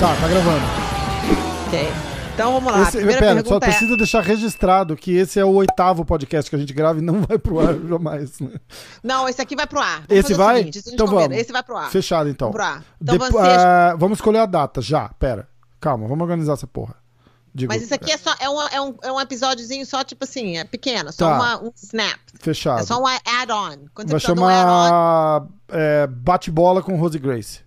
Tá, tá gravando. Ok. Então vamos lá. Esse, Primeira pera, só é... precisa deixar registrado que esse é o oitavo podcast que a gente grava e não vai pro ar jamais. Né? Não, esse aqui vai pro ar. Vamos Esse vai? seguinte, então combina. vamos. Esse vai pro ar. Fechado então. Pro ar. Então vamos ser- ah, vamos escolher a data já. Pera. Calma, vamos organizar essa porra. Digo, Mas isso aqui é só é um, é um, é um episódiozinho só, tipo assim, é pequeno, só Tá. uma, um snap. fechado. É só um add-on. Quando Vai um chamar é, Bate-Bola com Rose Grace.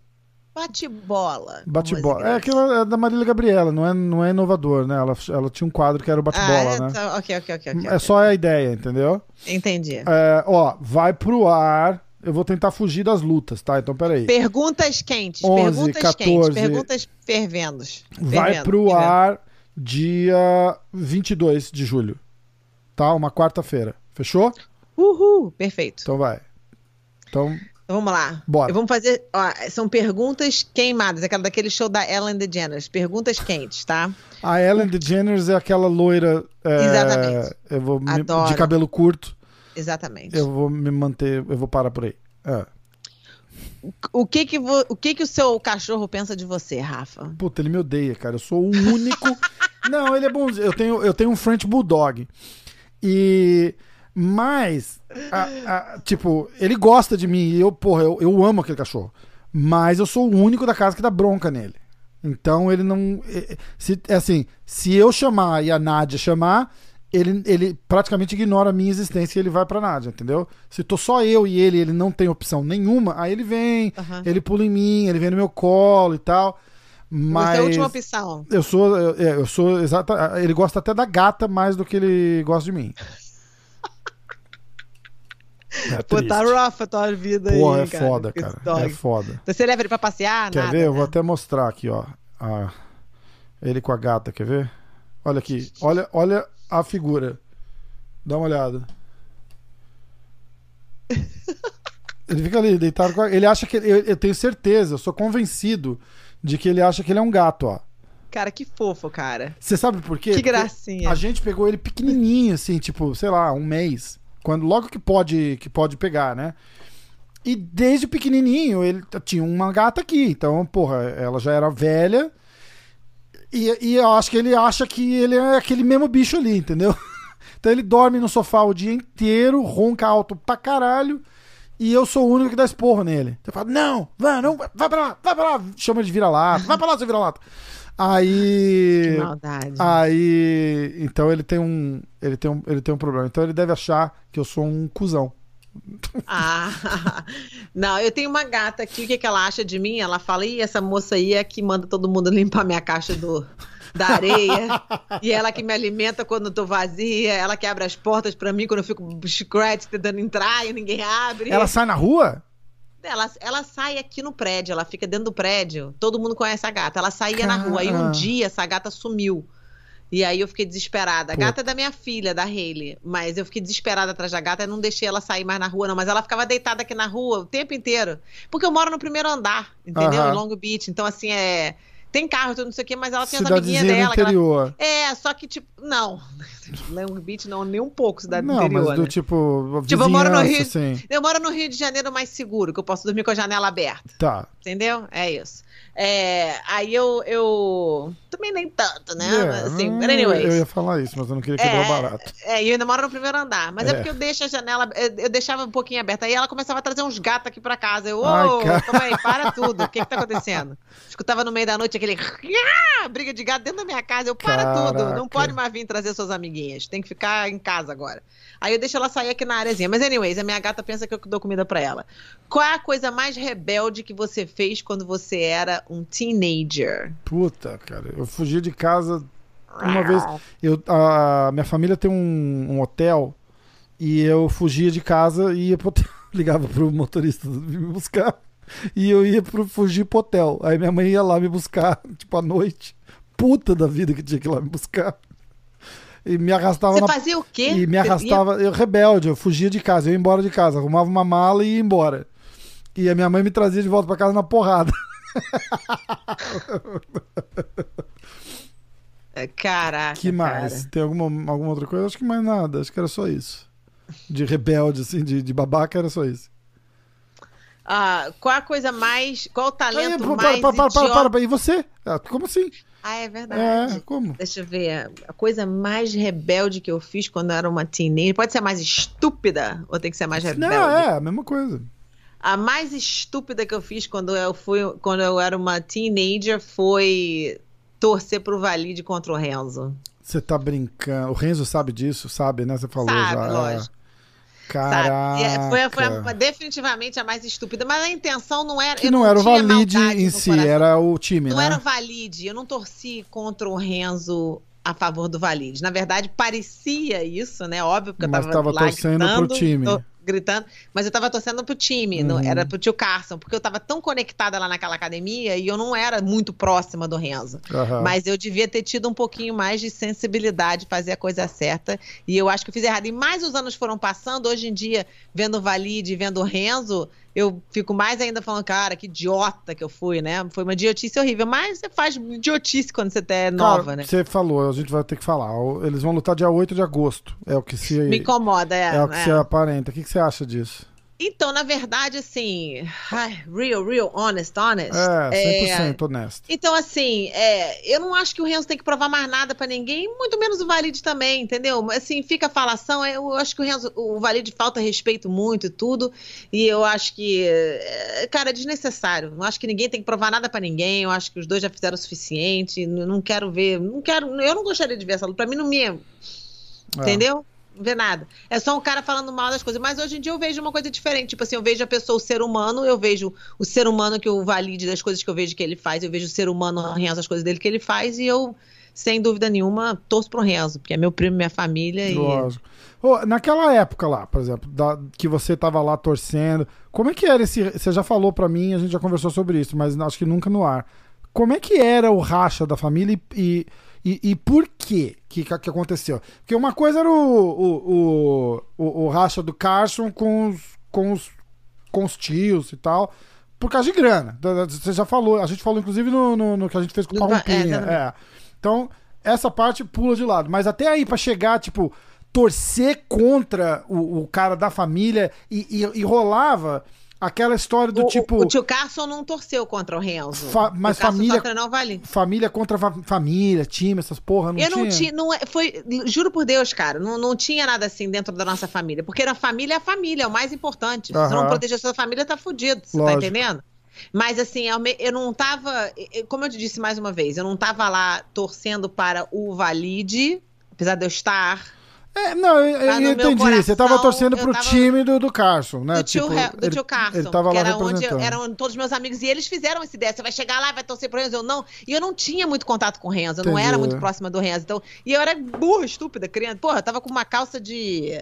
bate-bola. Bate-bola. É é da Marília Gabriela, não é, não é inovador, né? Ela, ela tinha um quadro que era o Ah, bate-bola, é? né? Tá, ok, ok, ok. É só a ideia, entendeu? Entendi. É, ó, vai pro ar. Eu vou tentar fugir das lutas, tá? Então peraí. Perguntas quentes, 11, perguntas 14. quentes, perguntas fervendo. Vai fervendo, pro fervendo. ar dia 22 de julho. Tá? Uma quarta-feira. Fechou? Uhul, perfeito. Então vai. Então, Então vamos lá. Bora. Vamos fazer. ó, são perguntas queimadas, aquela daquele show da Ellen DeGeneres. Perguntas quentes, tá? a Ellen DeGeneres é aquela loira. é, Exatamente. Eu vou me- de cabelo curto. Exatamente. Eu vou me manter. Eu vou parar por aí. É. O, que que vo- o que que o seu cachorro pensa de você, Rafa? Puta, ele me odeia, cara. Eu sou o único. Não, ele é bom. Eu tenho, eu tenho um French Bulldog. E. Mas. a- a- tipo, ele gosta de mim. E eu, porra, eu, eu amo aquele cachorro. Mas eu sou o único da casa que dá bronca nele. Então ele não. é- Se, é assim, se eu chamar e a Nádia chamar. Ele, ele praticamente ignora a minha existência e ele vai pra Nádia, entendeu? Se tô só eu e ele ele não tem opção nenhuma, aí ele vem, Aham. ele pula em mim, ele vem no meu colo e tal. Mas Você é a última opção. eu sou, eu, é, eu sou exata. Ele gosta até da gata mais do que ele gosta de mim. É Pô, tá rough a tua vida Porra, aí, é cara, foda, cara. É foda. Então Você leva ele pra passear? Quer Nada, ver? Eu né? vou até mostrar aqui, ó. Ah, ele com a gata, quer ver? Olha aqui. Olha, olha a figura. Dá uma olhada. Ele fica ali, deitado com a... Ele acha que. Eu, eu tenho certeza, eu sou convencido de que ele acha que ele é um gato, ó. Cara, que fofo, cara. Você sabe por quê? Que Porque gracinha. A gente pegou ele pequenininho, assim, tipo, sei lá, um mês. Quando, logo que pode, que pode pegar, né? E desde pequenininho ele tinha uma gata aqui. Então, porra, ela já era velha. E, e eu acho que ele acha que ele é aquele mesmo bicho ali, entendeu? Então ele dorme no sofá o dia inteiro, ronca alto pra caralho. E eu sou o único que dá esporro nele. Então eu falo, não, vai, não, vai pra lá, vai pra lá. Chama de vira-lata, vai pra lá, seu vira-lata. Aí. Que maldade. Aí, então ele tem um, ele tem um, ele tem um problema. Então ele deve achar que eu sou um cuzão. Ah, não, eu tenho uma gata aqui, o que, que ela acha de mim? Ela fala, ih, essa moça aí é que manda todo mundo limpar minha caixa do, da areia, e ela que me alimenta quando eu tô vazia, ela que abre as portas pra mim quando eu fico chiclete tentando entrar e ninguém abre. Ela sai na rua? Ela, ela sai aqui no prédio, ela fica dentro do prédio, todo mundo conhece a gata. Ela saía na rua, aí um Cara. dia essa gata sumiu. E aí eu fiquei desesperada. A gata é da minha filha, da Hayley. Mas eu fiquei desesperada atrás da gata e não deixei ela sair mais na rua, não. Mas ela ficava deitada aqui na rua o tempo inteiro. Porque eu moro no primeiro andar, entendeu? Em Long Beach. Então, assim, é. Tem carro, tudo não sei o quê, mas ela tem as amiguinhas do dela. que ela- interior. É, só que, tipo, não. Long Beach não, nem um pouco cidade do Não, interior. mas do né? tipo, Tipo, eu moro no Rio- assim. Eu moro no Rio de Janeiro mais seguro, que eu posso dormir com a janela aberta. Tá. Entendeu? É isso. É, aí eu, eu. Também nem tanto, né? É, Mas, assim, hum, anyways. Eu ia falar isso, mas eu não queria quebrar o barato. É, e eu ainda moro no primeiro andar. Mas é, É. porque eu deixo a janela. Eu, eu deixava um pouquinho aberta. Aí ela começava a trazer uns gatos aqui pra casa. Eu, ô, cara. calma aí, para tudo. O que que tá acontecendo? Escutava no meio da noite aquele. "Ah", briga de gato dentro da minha casa. Eu, para tudo. Caraca. Não pode mais vir trazer suas amiguinhas. Tem que ficar em casa agora. Aí eu deixo ela sair aqui na areazinha. Mas, anyways, a minha gata pensa que eu dou comida pra ela. Qual é a coisa mais rebelde que você fez quando você era um teenager? Puta, cara. Eu fugi de casa uma vez. Eu, a minha família tem um, um hotel e eu fugia de casa e ia pro hotel. Ligava pro motorista me buscar. E eu ia pro, fugir pro hotel. Aí minha mãe ia lá me buscar, tipo, à noite. Puta da vida que tinha que ir lá me buscar. E me arrastava Você na fazia o quê? E me arrastava, eu rebelde, eu fugia de casa, eu ia embora de casa, arrumava uma mala e ia embora. E a minha mãe me trazia de volta pra casa na porrada. É, Caraca. Que mais? cara. Tem alguma, alguma outra coisa? Acho que mais nada. Acho que era só isso. De rebelde, assim, de, de babaca, era só isso. Ah, qual a coisa mais. Qual o Aí, talento pô, mais. para, para, para, idiota- para, para, E você? Ah, como assim? Ah, é verdade. É, como? Deixa eu ver. A coisa mais rebelde que eu fiz quando eu era uma teenager. Pode ser mais estúpida ou tem que ser mais rebelde? Não, é, a mesma coisa. A mais estúpida que eu fiz quando eu fui, quando eu era uma teenager foi torcer pro Valide contra o Renzo. Você tá brincando. O Renzo sabe disso, sabe, né? Você falou Sabe, já. lógico. Caraca. É- Foi, foi a- definitivamente a mais estúpida, mas a intenção não era. Que eu não, era o Valide em si, coração. era o time, Não né? era o Valide, eu não torci contra o Renzo a favor do Valide. Na verdade, parecia isso, né? Óbvio, porque Mas eu tava tava lá torcendo pro gritando, time. tô gritando, mas eu tava torcendo pro time, não, Uhum. era pro tio Carson, porque eu tava tão conectada lá naquela academia e eu não era muito próxima do Renzo. Aham. Mas eu devia ter tido um pouquinho mais de sensibilidade, fazer a coisa certa. E eu acho que eu fiz errado. E mais os anos foram passando, hoje em dia, vendo o Valide, vendo o Renzo, eu fico mais ainda falando, cara, que idiota que eu fui, né? Foi uma idiotice horrível. Mas você faz idiotice quando você é nova, Cara, né? Você falou, a gente vai ter que falar. Eles vão lutar dia 8 de agosto. É o que se, Me incomoda, é. é o que é. se aparenta. O que você acha disso? Então, na verdade, assim, real, real, honest, honest. É, é, 100% honesto. Então, assim, é, eu não acho que o Renzo tem que provar mais nada pra ninguém, muito menos o Valide também, entendeu? Mas, Assim, fica a falação, eu acho que o Renzo, o Valide falta respeito muito e tudo, e eu acho que, é, cara, é desnecessário. Não acho que ninguém tem que provar nada pra ninguém, eu acho que os dois já fizeram o suficiente, não quero ver, não quero, eu não gostaria de ver essa luta, pra mim não me, É. Entendeu? Vê nada. É só um cara falando mal das coisas. Mas hoje em dia eu vejo uma coisa diferente. Tipo assim, eu vejo a pessoa, o ser humano, eu vejo o ser humano que eu valide das coisas que eu vejo que ele faz. Eu vejo o ser humano Renzo, as coisas dele que ele faz. E eu, sem dúvida nenhuma, torço pro Renzo, porque é meu primo, minha família. E... Lógico. Ô, naquela época lá, por exemplo, da- que você tava lá torcendo, como é que era esse. Você já falou pra mim, a gente já conversou sobre isso, mas acho que nunca no ar. Como é que era o racha da família e, e, e por quê que, que aconteceu? Porque uma coisa era o, o, o, o, racha do Carson com os, com, os, com os tios e tal, por causa de grana. Você já falou, a gente falou inclusive no, no, no que a gente fez com o Paulo é. É. Então, essa parte pula de lado. Mas até aí, pra chegar, tipo, torcer contra o, o cara da família e, e, e rolava aquela história do O, tipo. o tio Carson não torceu contra o Renzo. Fa- mas o família- só treinou o Valide. Família contra fa- família, time, essas porra, não eu tinha? não tinha, não é, foi, juro por Deus, cara, não, não tinha nada assim dentro da nossa família, porque a família é a família, é o mais importante. Se Aham. não proteger a sua família, tá fudido, você Lógico. tá entendendo? Mas assim, eu não tava, como eu te disse mais uma vez, eu não tava lá torcendo para o Valide, apesar de eu estar É, não, eu, Tá eu entendi. você tava coração, torcendo pro tava- time do, do Carson, né? do tio, Tipo, do ele- tio Carson, Ele tava lá era onde eu- eram todos meus amigos, e eles fizeram essa ideia, você vai chegar lá, vai torcer pro Renzo, eu não, e eu não tinha muito contato com o Renzo, eu não Entendi. era muito próxima do Renzo, então, e eu era burra, estúpida, criança, porra, eu tava com uma calça de,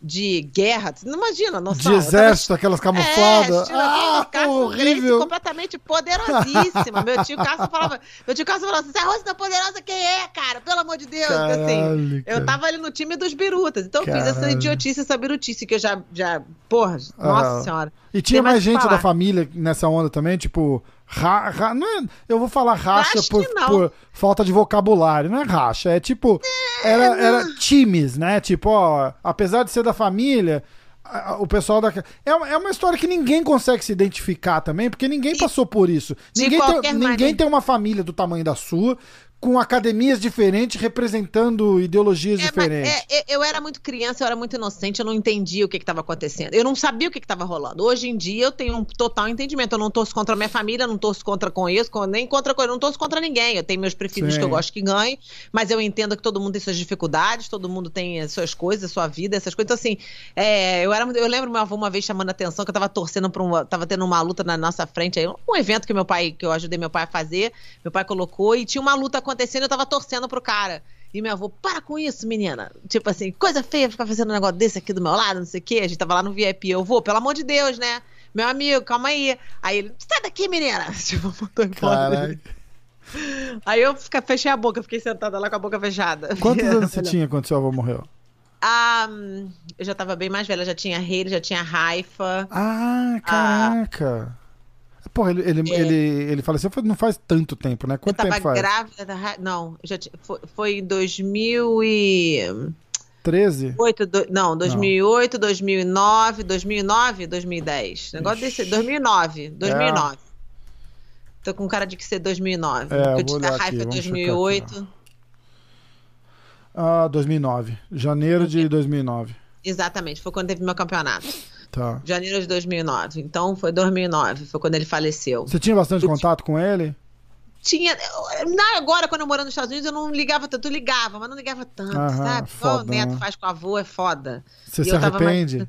de guerra, você não imagina, noção. De eu tava exército, aquelas é, camufladas. estilo ah, assim, Carson Grace horrível. completamente poderosíssima. Meu tio Carson falava, meu tio Carson falava assim, essa Rosa tá poderosa, quem é, cara? Pelo amor de Deus. assim, Caralho, cara. eu tava ali no time dos birutas. Então eu fiz essa Caralho. idiotice, essa birutice que eu já, já porra, nossa Ah. senhora. E tinha mais mais gente da família nessa onda também, tipo, ra, ra- não é, eu vou falar racha por, por falta de vocabulário, não é racha, é tipo, era, era times, né? Tipo, ó, apesar de ser da família, a- a- o pessoal da. É uma, é uma história que ninguém consegue se identificar também, porque ninguém passou por isso. de Ninguém, tem, ninguém maneira. tem uma família do tamanho da sua, com academias diferentes, representando ideologias É, diferentes. é, é, eu era muito criança, eu era muito inocente, eu não entendia o que estava acontecendo. Eu não sabia o que estava rolando. Hoje em dia eu tenho um total entendimento. Eu não torço contra a minha família, não torço contra com isso, com- nem contra eu não torço contra ninguém. Eu tenho meus preferidos Sim. que eu gosto que ganhem, mas eu entendo que todo mundo tem suas dificuldades, todo mundo tem as suas coisas, sua vida, essas coisas. Então, assim, é, eu, era, eu lembro meu avô uma vez chamando a atenção que eu tava torcendo para um. Tava tendo uma luta na nossa frente aí, um evento que meu pai, que eu ajudei meu pai a fazer, meu pai colocou, e tinha uma luta acontecendo, eu tava torcendo pro cara. E meu avô, para com isso, menina. Tipo assim, coisa feia ficar fazendo um negócio desse aqui do meu lado, não sei o quê. A gente tava lá no VIP. Eu vou, pelo amor de Deus, né? Meu amigo, calma aí. Aí ele, sai daqui, menina. Tipo, mandou embora. Aí eu fica, fechei a boca, fiquei sentada lá com a boca fechada. Quantos anos você tinha quando seu avô morreu? Ah, eu já tava bem mais velha, já tinha Rei, já tinha Raifa. Ah, caraca. Porra, ele, ele, É. ele, ele faleceu foi- não faz tanto tempo, né? Eu Quanto tava tempo faz? grávida Não, eu já tinha- foi, foi em 2008, 13? do- não, 2008, 2009, 2009, 2010. Negócio desse, 2009, 2009. Tô com cara de que ser 2009. É, eu porque eu vou olhar aqui, raiva vamos checar 2008. Ah, 2009. Janeiro de 2009. Exatamente, foi quando teve meu campeonato. Tá. Janeiro de 2009. Então foi 2009, foi quando ele faleceu. Você tinha bastante contato com ele? Tinha. Na, agora, quando eu morando nos Estados Unidos, eu não ligava tanto. Eu ligava, mas não ligava tanto, Aham, sabe? Igual o foda, neto né? faz com o avô, é foda. Você E se eu arrepende?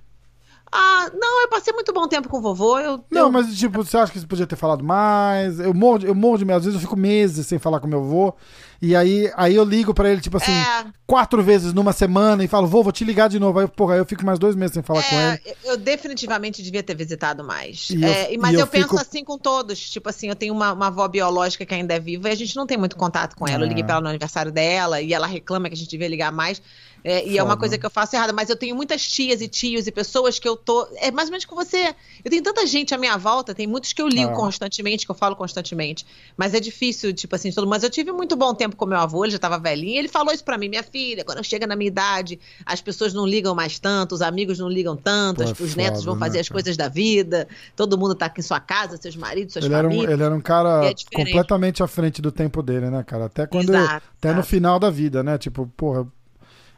Ah, não, eu passei muito bom tempo com o vovô. Eu, Não, eu- mas tipo, você acha que você podia ter falado mais? Eu morro, de- eu morro de medo. Às vezes eu fico meses sem falar com meu avô. E aí, aí eu ligo pra ele, tipo assim, É. quatro vezes numa semana e falo, vô, vou te ligar de novo. Aí, porra, eu fico mais dois meses sem falar com ele. É, eu definitivamente devia ter visitado mais. E eu- É, e- mas e eu, eu penso fico- assim com todos. Tipo assim, eu tenho uma, uma avó biológica que ainda é viva e a gente não tem muito contato com ela. Eu liguei É. pra ela no aniversário dela e ela reclama que a gente devia ligar mais. É, e é uma Foda. coisa que eu faço errada. Mas eu tenho muitas tias e tios e pessoas que eu tô. É mais ou menos com você. Eu tenho tanta gente à minha volta, tem muitos que eu ligo É. constantemente, que eu falo constantemente. Mas é difícil, tipo assim, todo Mas eu tive muito bom tempo com meu avô, ele já tava velhinho. e Ele falou isso pra mim, minha filha, quando chega na minha idade, as pessoas não ligam mais tanto, os amigos não ligam tanto, Pô, é os netos foda, vão fazer né, as coisas da vida, todo mundo tá aqui em sua casa, seus maridos, suas Ele era, um, famílias. ele era um cara é completamente à frente do tempo dele, né, cara? Até quando. Exato, até no exato. final da vida, né? Tipo, porra,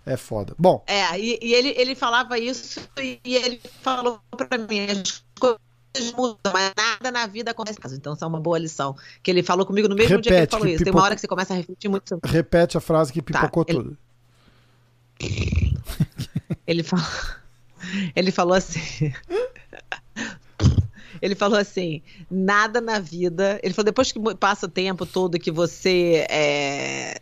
é foda. Bom, É, e, e ele, ele falava isso e, ele falou pra mim, as coisas mudam, mas nada na vida acontece. Então, isso é uma boa lição. Que ele falou comigo no mesmo dia que ele Repete, falou que isso. Tem uma hora que você começa a refletir muito sobre repete a frase que pipocou ele- tudo. Ele falou, ele falou assim. Ele falou assim: nada na vida. Ele falou, depois que passa o tempo todo que você é,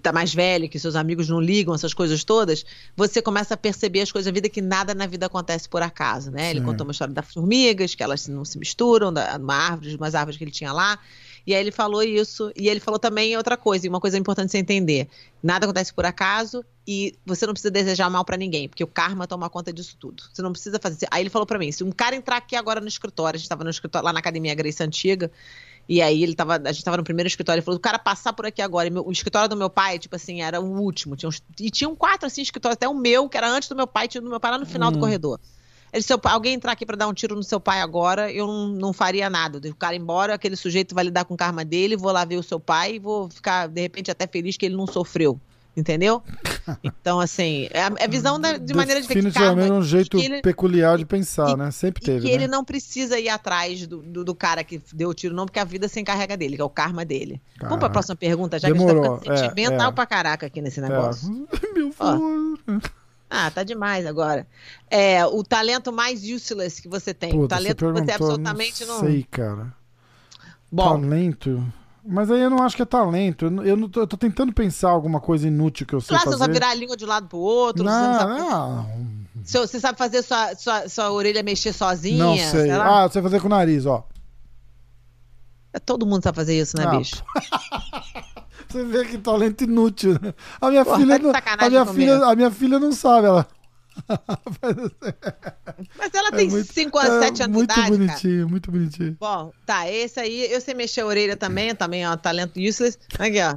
tá mais velho, que seus amigos não ligam, essas coisas todas, você começa a perceber as coisas da vida que nada na vida acontece por acaso, né? Ele Sim. contou uma história das formigas, que elas não se misturam, da, uma árvore, umas árvores que ele tinha lá. E aí ele falou isso, e ele falou também outra coisa, e uma coisa importante você entender. Nada acontece por acaso e você não precisa desejar mal pra ninguém, porque o karma toma conta disso tudo. Você não precisa fazer. Aí ele falou pra mim, se um cara entrar aqui agora no escritório, a gente tava no escritório lá na academia Grace Antiga, e aí ele tava, a gente tava no primeiro escritório, ele falou, o cara passar por aqui agora, e meu- o escritório do meu pai, tipo assim, era o último, tinha uns- e tinham quatro assim escritórios, até o meu, que era antes do meu pai, tinha o do meu pai lá no final do Hum. corredor. Ele, se alguém entrar aqui pra dar um tiro no seu pai agora, eu não, não faria nada. O cara embora, aquele sujeito vai lidar com o karma dele, vou lá ver o seu pai e vou ficar, de repente, até feliz que ele não sofreu. Entendeu? Então, assim, é a, é visão da- de maneira de Definitivamente karma, um jeito ele- peculiar de pensar, e- né? Sempre e teve, que né? ele não precisa ir atrás do, do, do cara que deu o tiro, não, porque a vida se encarrega dele, que é o karma dele. Vamos pra Caraca. próxima pergunta, já Demorou, que a gente tá ficando é, sentimental é. pra caraca aqui nesse negócio. É. Meu vô. Ah, tá demais agora. É, o talento mais useless que você tem. o Puta, talento que você absolutamente não. Sei, cara. Bom, Talento. Mas aí eu não acho que é talento. Eu não- Eu, não tô, eu tô tentando pensar alguma coisa inútil que eu sei você fazer. sabe virar a língua de um lado pro outro, você, não não, sabe, não, você sabe fazer sua, sua, sua orelha mexer sozinha. não sei. lá. Ah, sei fazer com o nariz, ó. Todo mundo sabe fazer isso, né, Ah, bicho? Você vê que talento inútil. né? A minha Pô, filha, tá não- a minha filha, a minha filha não sabe, ela. Mas ela É tem muito- 5 a é 7 anos de Muito idade, cara. bonitinho, muito bonitinho. Bom, tá, esse aí, eu sei mexer a orelha também, também é um talento useless. Aqui, ó.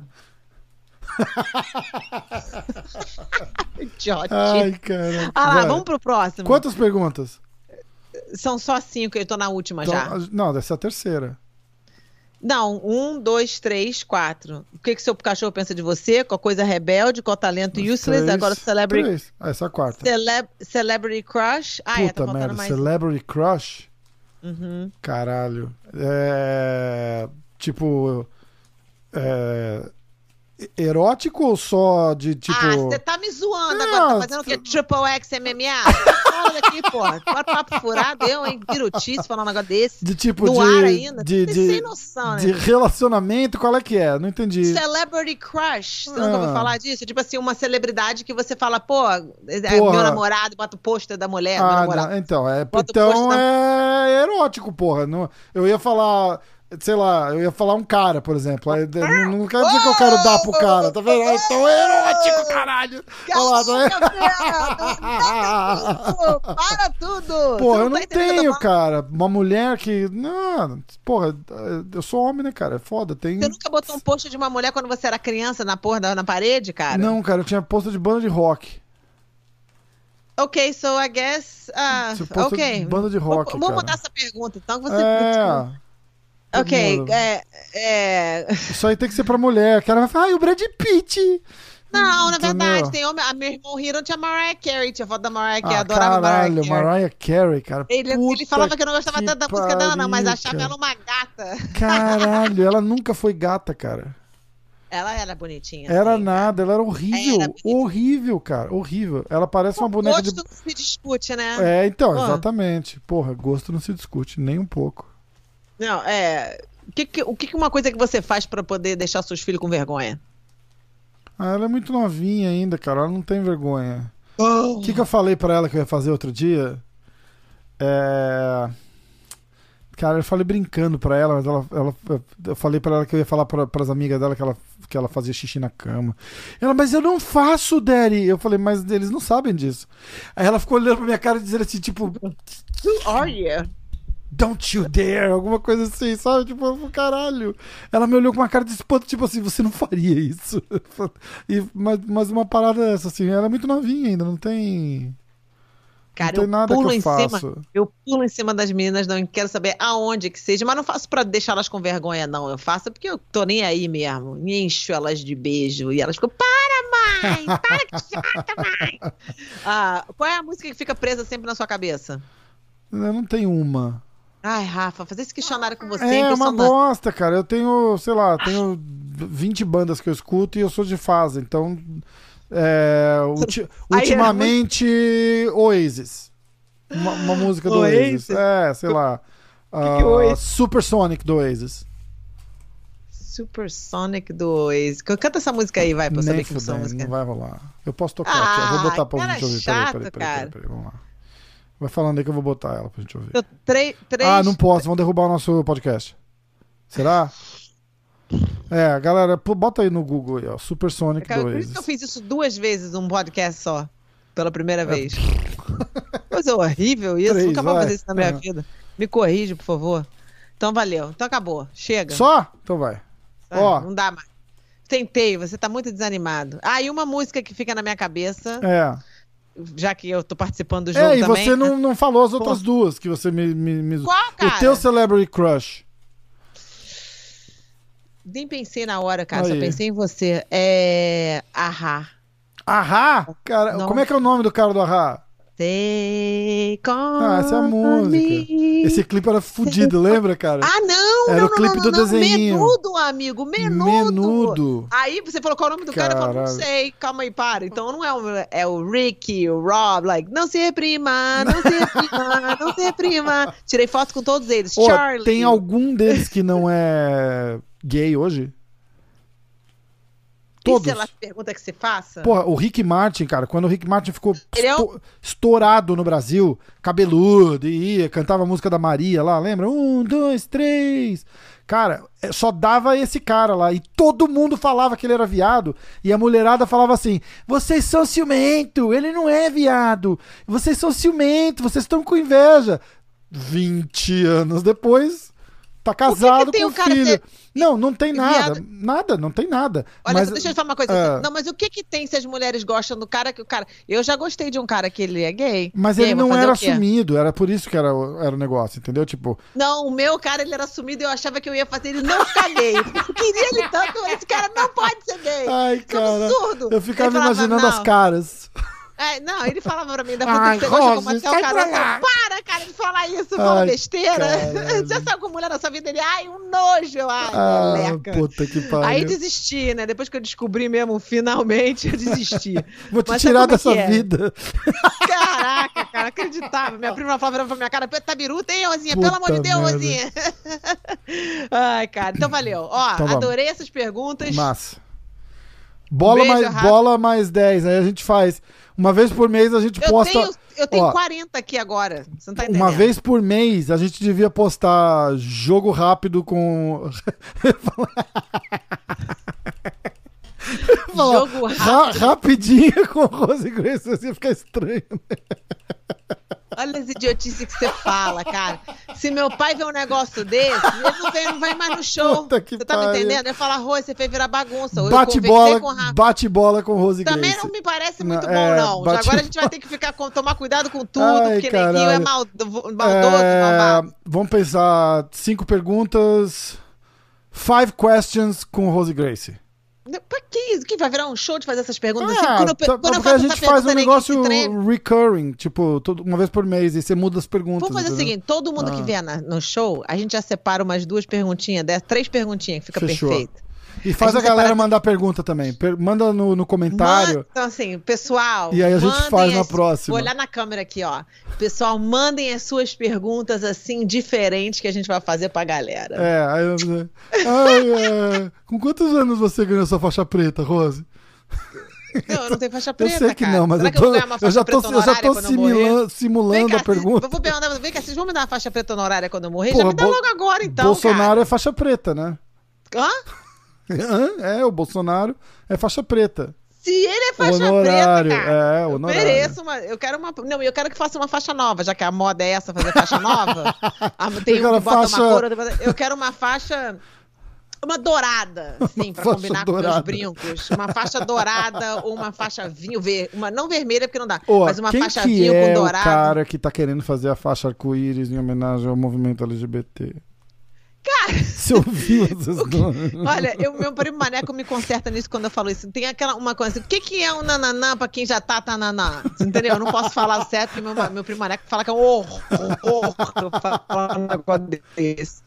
Ai, cara. ah lá, vamos pro próximo. Quantas perguntas? São só cinco, eu tô na última já. Então, a- não, dessa é a terceira. Não, um, dois, três, quatro. O que que seu cachorro pensa de você? Qual coisa rebelde? Qual talento useless? Três, Agora celebrity, três. Ah, essa é a quarta. celeb, celebrity crush. Ah, é, tá Puta merda, mais. Celebrity Crush? Uhum. Caralho. É. Tipo. É. Erótico ou só de tipo. Ah, você tá me zoando Ah, agora. Tá fazendo o quê? Triple X MMA? Fala daqui, pô. Agora papo furado, eu, hein? Virutice falar um negócio desse. de tipo no de. ar ainda? De, de, sem noção, né? de relacionamento, qual é que é? Não entendi. Celebrity crush. Você nunca ouviu Ah. falar disso? Tipo assim, uma celebridade que você fala, pô, é Porra. meu namorado, bota o pôster da mulher, meu Ah, namorado. não, então, é, Bota então é erótico, porra. Não, eu ia falar sei lá, eu ia falar um cara, por exemplo. Aí, não, não quero dizer que eu quero dar pro cara, tá vendo? Ai, tão erótico, caralho! Olha lá, tá vendo? Para tudo! Porra, eu não tá tenho, cara. Uma mulher que. Não, porra, eu sou homem, né, cara? É foda. Tem... Você nunca botou um post de uma mulher quando você era criança na porra na parede, cara? Não, cara, eu tinha posto de banda de rock. Ok, so I guess. Uh, ok. Banda de rock. Vamos mudar essa pergunta, então, que você. É. Ok, é, é... Isso aí tem que ser pra mulher, que ela vai falar, ai, o Brad Pitt. Não, na verdade, tem homem. A meu irmão Hiro tinha Mariah Carey, tinha foto da Mariah Carey, ah, adorava caralho, Mariah Carey. Mariah Carey, cara. Ele, ele falava que eu não gostava tanto da música dela, não, mas achava ela uma gata. Caralho, ela nunca foi gata, cara. Ela era bonitinha. Era assim, nada, ela era horrível. Era horrível, cara. Horrível. Ela parece uma boneca gosto de. Gosto não se discute, né? É, então, exatamente. Porra, gosto não se discute, nem um pouco. Não, é. O que, que, o que uma coisa que você faz para poder deixar seus filhos com vergonha? Ah, ela é muito novinha ainda, cara. Ela não tem vergonha. O oh. que, que eu falei para ela que eu ia fazer outro dia? É. Cara, eu falei brincando pra ela, mas ela, ela eu falei pra ela que eu ia falar pra, pras amigas dela que ela, que ela fazia xixi na cama. Ela, mas eu não faço, Daddy. Eu falei, mas eles não sabem disso. Aí ela ficou olhando pra minha cara e dizendo assim, tipo. Who are you? Don't you dare, alguma coisa assim, sabe? Tipo, caralho. Ela me olhou com uma cara de espanto, tipo assim, você não faria isso. E, mas, mas uma parada dessa, assim, ela é muito novinha ainda, não tem. Cara, não tem nada eu pulo que eu em faço. cima. Eu pulo em cima das meninas, não quero saber aonde que seja, mas não faço para deixá-las com vergonha, não. Eu faço porque eu tô nem aí mesmo. Me encho elas de beijo e elas ficam, para, mãe! Para que chata, mãe! Ah, qual é a música que fica presa sempre na sua cabeça? Eu não tenho uma. Ai, Rafa, fazer esse questionário com você é, é uma bosta, cara. Eu tenho, sei lá, tenho 20 bandas que eu escuto e eu sou de fase, então. É, ulti, ultimamente, Oasis. Uma, uma música do Oasis. Oasis. É, sei lá. Uh, Supersonic do Oasis. Supersonic do Oasis. Canta essa música aí, vai, pra eu saber que música. Não vai rolar. Eu posso tocar ah, aqui. Eu vou botar pra ouvir. Chato, peraí, peraí, peraí, peraí, peraí, vamos lá. Vai falando aí que eu vou botar ela pra gente ouvir. Eu, três, três... Ah, não posso, vão derrubar o nosso podcast. Será? É, galera, bota aí no Google aí, ó. Supersonic Cara, 2. Por isso que eu fiz isso duas vezes num podcast só. Pela primeira é. vez. Coisa horrível isso. Três, Nunca vou fazer isso na minha vida. Me corrige, por favor. Então valeu. Então acabou. Chega. Só? Então vai. Ah, ó. Não dá mais. Tentei, você tá muito desanimado. Ah, e uma música que fica na minha cabeça. É já que eu tô participando do jogo é, e também. você não, não falou as outras Pô. duas que você me, me, me... Qual, cara? O teu Celebrity Crush. Nem pensei na hora, cara. Aí. Só pensei em você. É. Ahá. Ahá? Cara, Nossa. como é que é o nome do cara do Ahá? Take on ah, essa é a música. Me. Esse clipe era fudido, lembra, cara? Ah, não! Era não, o clipe não, do não, desenho. Menudo, amigo, menudo. Menudo. Aí você falou qual é o nome do Caralho. cara, eu não sei, calma aí, para. Então não é o, é o Ricky, o Rob, like, não se reprima, não se reprima, não se reprima. Tirei foto com todos eles. Oh, Charlie. Tem algum deles que não é gay hoje? Todos. E se ela pergunta que se faça? Porra, o Rick Martin, cara, quando o Rick Martin ficou é um... estourado no Brasil, cabeludo, e ia, cantava a música da Maria lá, lembra? Um, dois, três. Cara, é, só dava esse cara lá. E todo mundo falava que ele era viado. E a mulherada falava assim: vocês são ciumento, ele não é viado. Vocês são ciumento, vocês estão com inveja. 20 anos depois, Tá casado que que com um filho. Não, não tem nada. Viado... Nada, não tem nada. Olha, mas, deixa eu te falar uma coisa. Uh... Não, mas o que que tem se as mulheres gostam do cara que o cara. Eu já gostei de um cara que ele é gay. Mas ele não era assumido, era por isso que era, era o negócio, entendeu? Tipo. Não, o meu cara ele era assumido e eu achava que eu ia fazer ele não ficar gay. Eu queria ele tanto, esse cara não pode ser gay. Ai, Isso cara. É um absurdo. Eu ficava falava, imaginando as caras. É, não, ele falava pra mim, da puta que você gosta como até o cara. Para, cara, de falar isso, fala besteira. Já saiu com mulher na sua vida, ele, ai, um nojo. Ai, ah, moleca. Puta que pariu. Aí desisti, né? Depois que eu descobri mesmo, finalmente, eu desisti. Vou te Mas tirar dessa é? vida. Caraca, cara, acreditava. Minha prima falava pra minha cara, tá biruta, hein, Rosinha? Pelo amor de Deus, Rosinha. Ai, cara, então valeu. Ó, então adorei essas perguntas. Massa. Bola, Beijo, mais, Rafa. bola mais 10. Aí a gente faz. Uma vez por mês a gente Eu posta. tenho, eu tenho ó, 40 aqui agora. Você não tá entendendo? Uma vez por mês a gente devia postar jogo rápido com. Jogo Ra- rápido. rapidinho com Rose Grace, assim ia ficar estranho. Olha as idiotices que você fala, cara. Se meu pai vê um negócio desse, ele não, vem, não vai mais no show. Puta que você tá me entendendo? Eu falo, Rose, você fez virar bagunça. Bate bola, com Rafa. bate bola com Rose Também Grace. não me parece Não, muito é, bom, não. Já bate- Agora a gente vai ter que ficar com- tomar cuidado com tudo, Ai, porque neguinho é caralho. maldo, maldoso, É, malvado. vamos pensar cinco perguntas. Five questions com Rose Grace. Pra que isso? Que vai virar um show de fazer essas perguntas Ah, assim? Quando eu, tá- quando eu porque a gente faz um negócio recurring, tipo, todo- uma vez por mês, e você muda as perguntas. Vamos fazer o entendeu? seguinte: todo mundo Ah. que vier na- no show, a gente já separa umas duas perguntinhas, dez, três perguntinhas, que fica Fechou. perfeito. E faz a a, galera separa- mandar pergunta também. Per- manda no, no comentário. Manda- então, assim, pessoal. E aí a gente faz na as- próxima. Vou olhar na câmera aqui, ó. Pessoal, mandem as suas perguntas assim, diferentes que a gente vai fazer pra galera. É, aí eu... Ai, é, com quantos anos você ganhou sua faixa preta, Rose? Não, eu não tenho faixa Eu preta. sei que cara. não, mas eu, eu tô, eu faixa já tô, eu já tô eu simulando, simulando Vem a cá, pergunta. Vou perguntar, vem cá, vocês vão me dar uma faixa preta honorária quando eu morrer? Porra, Já me dá logo agora, então. Bolsonaro é faixa preta, né? cara. Hã? É, o Bolsonaro é faixa preta. Se ele é faixa Honorário, preta, cara. é, eu honorário. mereço uma. Eu quero uma. Não, eu quero que faça uma faixa nova, já que a moda é essa, fazer faixa nova. Ah, tem Eu um quero que bota faixa- uma cor, eu quero uma faixa. Uma dourada, sim, pra faixa combinar com meus dourada. brincos. Uma faixa dourada ou uma faixa vinho verde. Uma, não vermelha, porque não dá. Ô, mas uma quem faixa que vinho é com o dourado. cara que tá querendo fazer a faixa arco-íris em homenagem ao movimento LGBT? Cara, Você ouviu essas coisas? Olha, eu, meu primo Maneco me conserta nisso quando eu falo isso. Tem aquela uma coisa assim, o que, que é um nananã pra quem já tá tananã? Entendeu? Eu não posso falar certo, porque meu, meu primo Maneco fala que é um horror, horror, eu falo um negócio desse.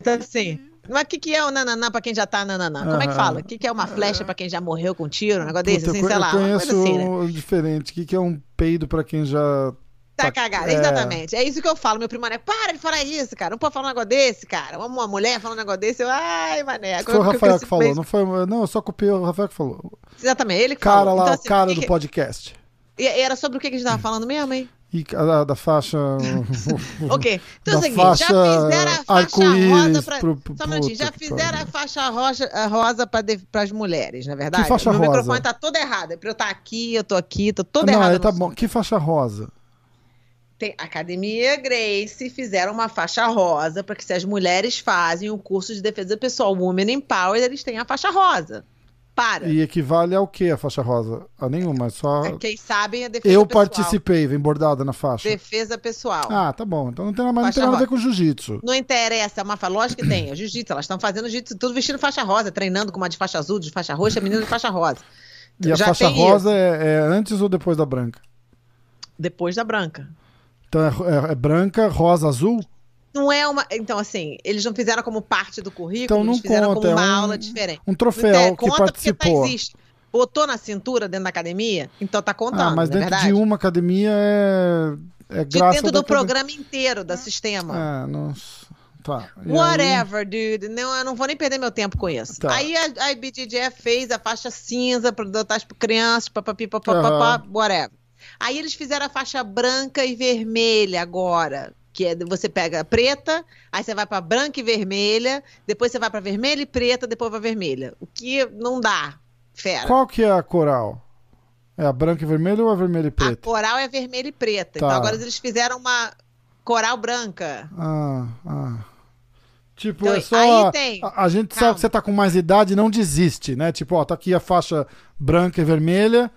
Então, assim, mas o que, que é um nananã pra quem já tá nananã? Como é que fala? O que, que é uma flecha pra quem já morreu com um tiro? Um negócio desse, Puta, assim, eu, sei eu lá, uma conheço assim, né? diferente. O que, que é um peido pra quem já. Tá Tá- é. exatamente. É isso que eu falo, meu primo Maneco. Para de falar isso, cara. Não pode falar um negócio desse, cara. Uma, uma mulher falando um negócio desse, eu, ai, Maneco. Foi o Rafael que falou, não foi? Não, eu só copiei o Rafael que falou. Exatamente, ele que Cara falou. lá, Então, o assim, cara que do que- podcast. E era sobre o que a gente tava falando mesmo, hein? E a, da faixa. Ok. Então é o Da seguinte, já faixa fizeram a faixa rosa pro- Só um minutinho, já fizeram a faixa rosa, a rosa pras mulheres, na verdade? Que faixa Meu rosa? microfone tá todo errado. É pra eu estar aqui, eu tô aqui, tô todo não, errado. aí tá no bom. Que faixa rosa? Tem Academia Grace fizeram uma faixa rosa para que se as mulheres fazem o curso de defesa pessoal Women Empowered, eles têm a faixa rosa. Para. E equivale ao que a faixa rosa? A nenhuma, é só. Quem sabem a defesa Eu pessoal. participei, vem bordada na faixa. Defesa pessoal. Ah, tá bom. Então não tem, nada- não Faixa tem nada a ver com jiu-jitsu. Não interessa, é uma fa- lógico que tem, é jiu-jitsu, elas estão fazendo jiu-jitsu, tudo vestindo faixa rosa, treinando com uma de faixa azul, de faixa roxa, a menina de faixa rosa. E a Já faixa tem rosa é, é antes ou depois da branca? Depois da branca. Então é, é- é branca, rosa, azul? Não é uma. Então, assim, eles não fizeram como parte do currículo, Então não eles fizeram conta, como uma é um- aula diferente. Um troféu interessa, que conta porque tá, participou. existe. Botou na cintura dentro da academia, então tá contando, ah, mas não é dentro verdade? de uma academia é, é De dentro do academia. programa inteiro da sistema. É, não... Tá. E aí- Whatever, dude. Não, eu não vou nem perder meu tempo com isso. Tá. Aí a, a IBJJF fez a faixa cinza para adotar as crianças, papapi, papapá, Aham. whatever. Aí eles fizeram a faixa branca e vermelha agora. Que é, você pega a preta, aí você vai pra branca e vermelha, depois você vai pra vermelha e preta, depois vai vermelha. O que não dá, fera. Qual que é a coral? É a branca e vermelha ou a vermelha e A preta? coral é vermelha e preta. Tá. Então agora eles fizeram uma coral branca. Ah, ah. Tipo, Então, é só. aí tem- A, a gente sabe Calma. que você tá com mais idade, não desiste, né? Tipo, ó, tá aqui a faixa branca e vermelha.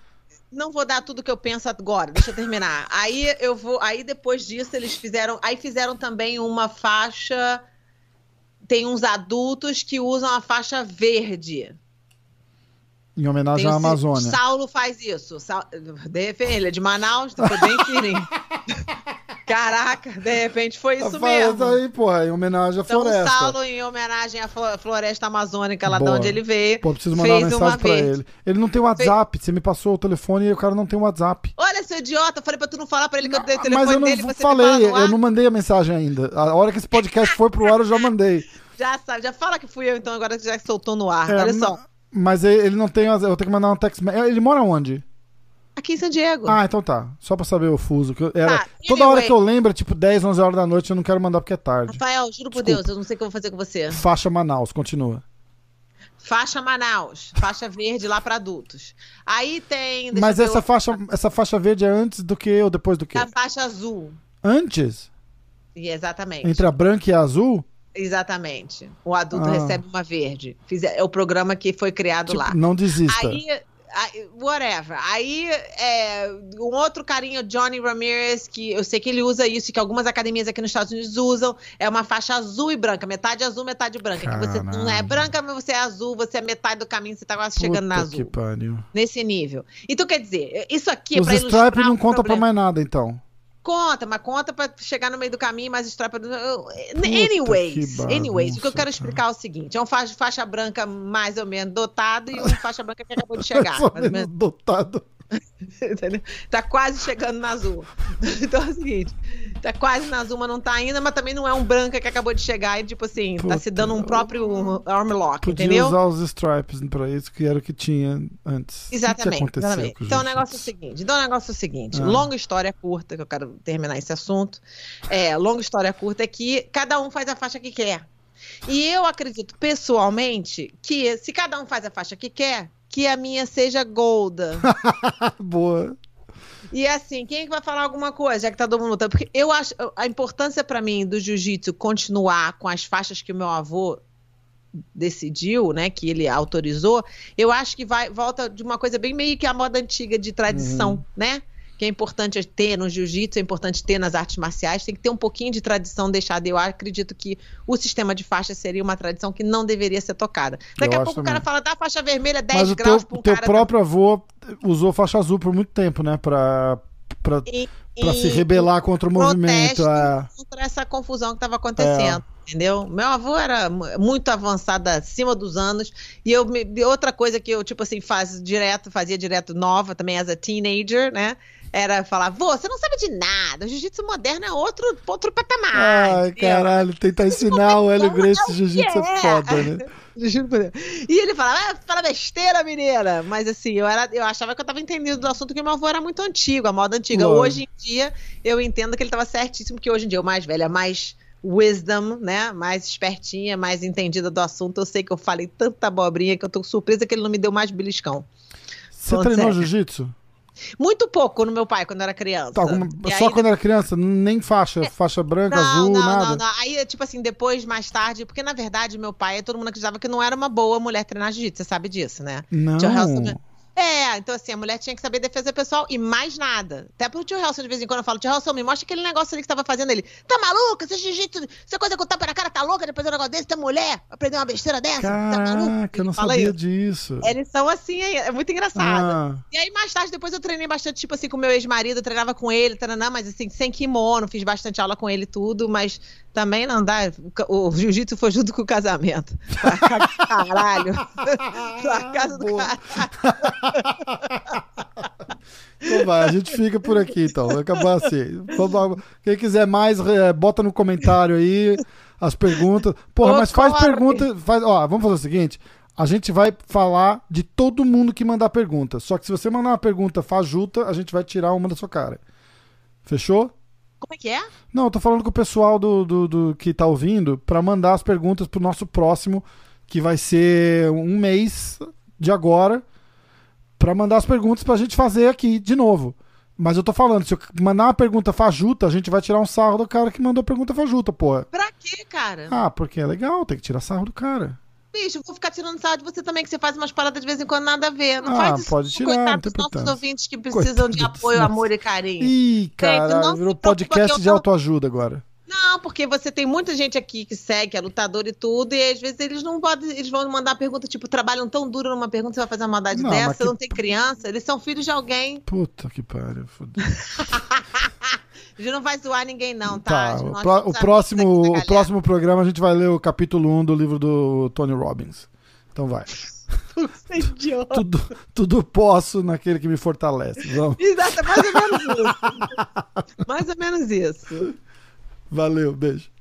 Não vou dar tudo que eu penso agora, deixa eu terminar. Aí eu vou, aí depois disso eles fizeram, aí fizeram também uma faixa tem uns adultos que usam a faixa verde. Em homenagem Tem à Amazônia. Saulo faz isso. Repente, ele é de Manaus, foi bem fininho. Caraca, de repente foi isso mesmo. aí, porra, em homenagem à Então, floresta. o Saulo, em homenagem à flo- floresta amazônica, lá Boa. de onde ele veio, Pô, preciso mandar uma fez uma mensagem pra verde. ele. Ele não tem WhatsApp. Você me passou o telefone e o cara não tem WhatsApp. Olha, seu idiota, eu falei pra tu não falar pra ele que eu dei o Mas telefone eu não dele, falei, eu não mandei a mensagem ainda. A hora que esse podcast foi pro ar, eu já mandei. Já sabe, já fala que fui eu, então, agora que já soltou no ar. É, Olha só. Mas ele não tem. Eu ter que mandar um text. Ele mora onde? Aqui em San Diego. Ah, então tá. Só pra saber o fuso. que era, Tá, toda hora anyway. que eu lembro, tipo 10, 11 horas da noite, eu não quero mandar porque é tarde. Rafael, juro por Desculpa. Deus, eu não sei o que eu vou fazer com você. Faixa Manaus, continua. Faixa Manaus, faixa verde lá pra adultos. Aí tem. Mas essa faixa, essa faixa verde é antes do que ou depois do que? A faixa azul. Antes? E Exatamente. Entre a branca e a azul? Exatamente. O adulto Ah. recebe uma verde. É o programa que foi criado Tipo, lá. não desista. Aí- whatever. Aí, é, um outro carinha, Johnny Ramirez, que eu sei que ele usa isso, que algumas academias aqui nos Estados Unidos usam, é uma faixa azul e branca, metade azul, metade branca. Que você não é branca, mas você é azul, você é metade do caminho, você tá quase chegando na Puta azul. que pariu. Nesse nível. Então, quer dizer, isso aqui é Os pra ilustrar stripes não conta pra problema. mais nada, então. Conta, mas conta pra chegar no meio do caminho, strap. que Anyways, anyways, o que eu quero explicar é o seguinte: é um faixa, faixa branca mais ou menos dotado e um faixa branca que acabou de chegar. Mais ou mais menos dotado. Tá quase chegando na azul. Então é o seguinte: tá quase na azul, mas não tá ainda, mas também não é um branca que acabou de chegar e, tipo assim, tá se dando um Puta. próprio arm lock, Podia entendeu? usar os stripes pra isso, que era o que tinha antes. O que Exatamente. exatamente. Então o negócio é o seguinte. Então o negócio é o seguinte. Ah. Longa história curta, que eu quero terminar esse assunto. É, longa história curta é que cada um faz a faixa que quer. E eu acredito pessoalmente que se cada um faz a faixa que quer, que a minha seja golda. Boa. E assim, quem é que vai falar alguma coisa, já que tá todo mundo lutando? Porque eu acho a importância pra mim do jiu-jitsu continuar com as faixas que o meu avô decidiu, né, que ele autorizou, eu acho que vai volta de uma coisa bem meio que a moda antiga de tradição, Uhum. né? Que é importante ter no jiu-jitsu, é importante ter nas artes marciais, tem que ter um pouquinho de tradição deixada. Eu acredito que o sistema de faixa seria uma tradição que não deveria ser tocada. Daqui Eu a pouco o cara também. fala, dá faixa vermelha 10 Mas o teu, graus pra um teu cara. próprio avô usou faixa azul por muito tempo, né? Pra, pra, E- pra se e- rebelar contra o movimento. é. contra essa confusão que estava acontecendo. Entendeu? Meu avô era mu- muito avançado acima dos anos. E eu me- outra coisa que eu, tipo assim, faz direto, fazia direto nova também as a teenager, né? Era falar, vô, você não sabe de nada. O jiu-jitsu moderno é outro, outro patamar. Ai, entendeu? caralho, tentar ensinar o Hélio Gracie jiu-jitsu é é. foda, né? Deus. E ele falava, ah, fala besteira, menina. Mas assim, eu, era, eu achava que eu tava entendendo do assunto que meu avô era muito antigo, a moda antiga. Lógico. Hoje em dia, eu entendo que ele tava certíssimo, que hoje em dia o mais velho é mais wisdom, né? Mais espertinha, mais entendida do assunto. Eu sei que eu falei tanta abobrinha que eu tô surpresa que ele não me deu mais beliscão. Você Falando treinou jiu-jitsu? Muito pouco no meu pai, quando era criança. Tá, alguma- só aí, quando era criança? Nem faixa, faixa branca, não, azul, não, nada? não, não. Aí, tipo assim, depois, mais tarde, porque na verdade, meu pai, todo mundo acreditava que não era uma boa mulher treinar jiu-jitsu, você sabe disso, né? Não. Tio Helson- É, então assim, a mulher tinha que saber defesa pessoal e mais nada. Até pro tio Helson, de vez em quando, eu falo, tio Helson, me mostra aquele negócio ali que você tava fazendo ele. Tá maluca? Esse jiu-jitsu, essa coisa com tapa na cara, tá louca depois de um negócio desse? Tá mulher? Aprender uma besteira dessa? tá maluca? Caraca, eu não Fala sabia isso. disso. Eles são assim, é muito engraçado. Ah, E aí, mais tarde, depois eu treinei bastante, tipo assim, com meu ex-marido, treinava com ele, taranã, mas assim, sem kimono, fiz bastante aula com ele e tudo, mas também não dá. O jiu-jitsu foi junto com o casamento. Pra casa do caralho. pra casa do caralho. então vai, a gente fica por aqui então. Vai acabar assim. Quem quiser mais, eh, bota no comentário aí as perguntas. Porra, Ô, mas faz corre. pergunta. Faz, ó, vamos fazer o seguinte. A gente vai falar de todo mundo que mandar pergunta. Só que se você mandar uma pergunta fajuta, a gente vai tirar uma da sua cara. Fechou? Como é que é? Não, eu tô falando com o pessoal do, do, do que tá ouvindo pra mandar as perguntas pro nosso próximo, que vai ser um mês de agora, pra mandar as perguntas pra gente fazer aqui de novo. Mas eu tô falando, se eu mandar uma pergunta fajuta, a gente vai tirar um sarro do cara que mandou a pergunta fajuta, porra. Pra quê, cara? Ah, porque é legal, tem que tirar sarro do cara. Bicho, eu vou ficar tirando sarro de você também, que você faz umas paradas de vez em quando nada a ver. Não Ah, faz isso. pode tirar, Coitado dos nossos ouvintes que precisam de Coitado dos apoio, amor e carinho. Ih, se virou podcast de autoajuda agora. Não, porque você tem muita gente aqui que segue, que é lutador e tudo, e às vezes eles não podem, eles vão mandar pergunta, tipo, trabalham tão duro numa pergunta, você vai fazer uma maldade Não, dessa, que- não tem criança, eles são filhos de alguém. Puta que pariu, fodeu. A gente não vai zoar ninguém, não, tá? Tá, o, o próximo, o próximo programa a gente vai ler o capítulo 1 do livro do Tony Robbins. Então vai. É. Tudo, tudo posso naquele que me fortalece. Vamos. Exato, é mais ou menos isso. mais ou menos isso. Valeu, beijo.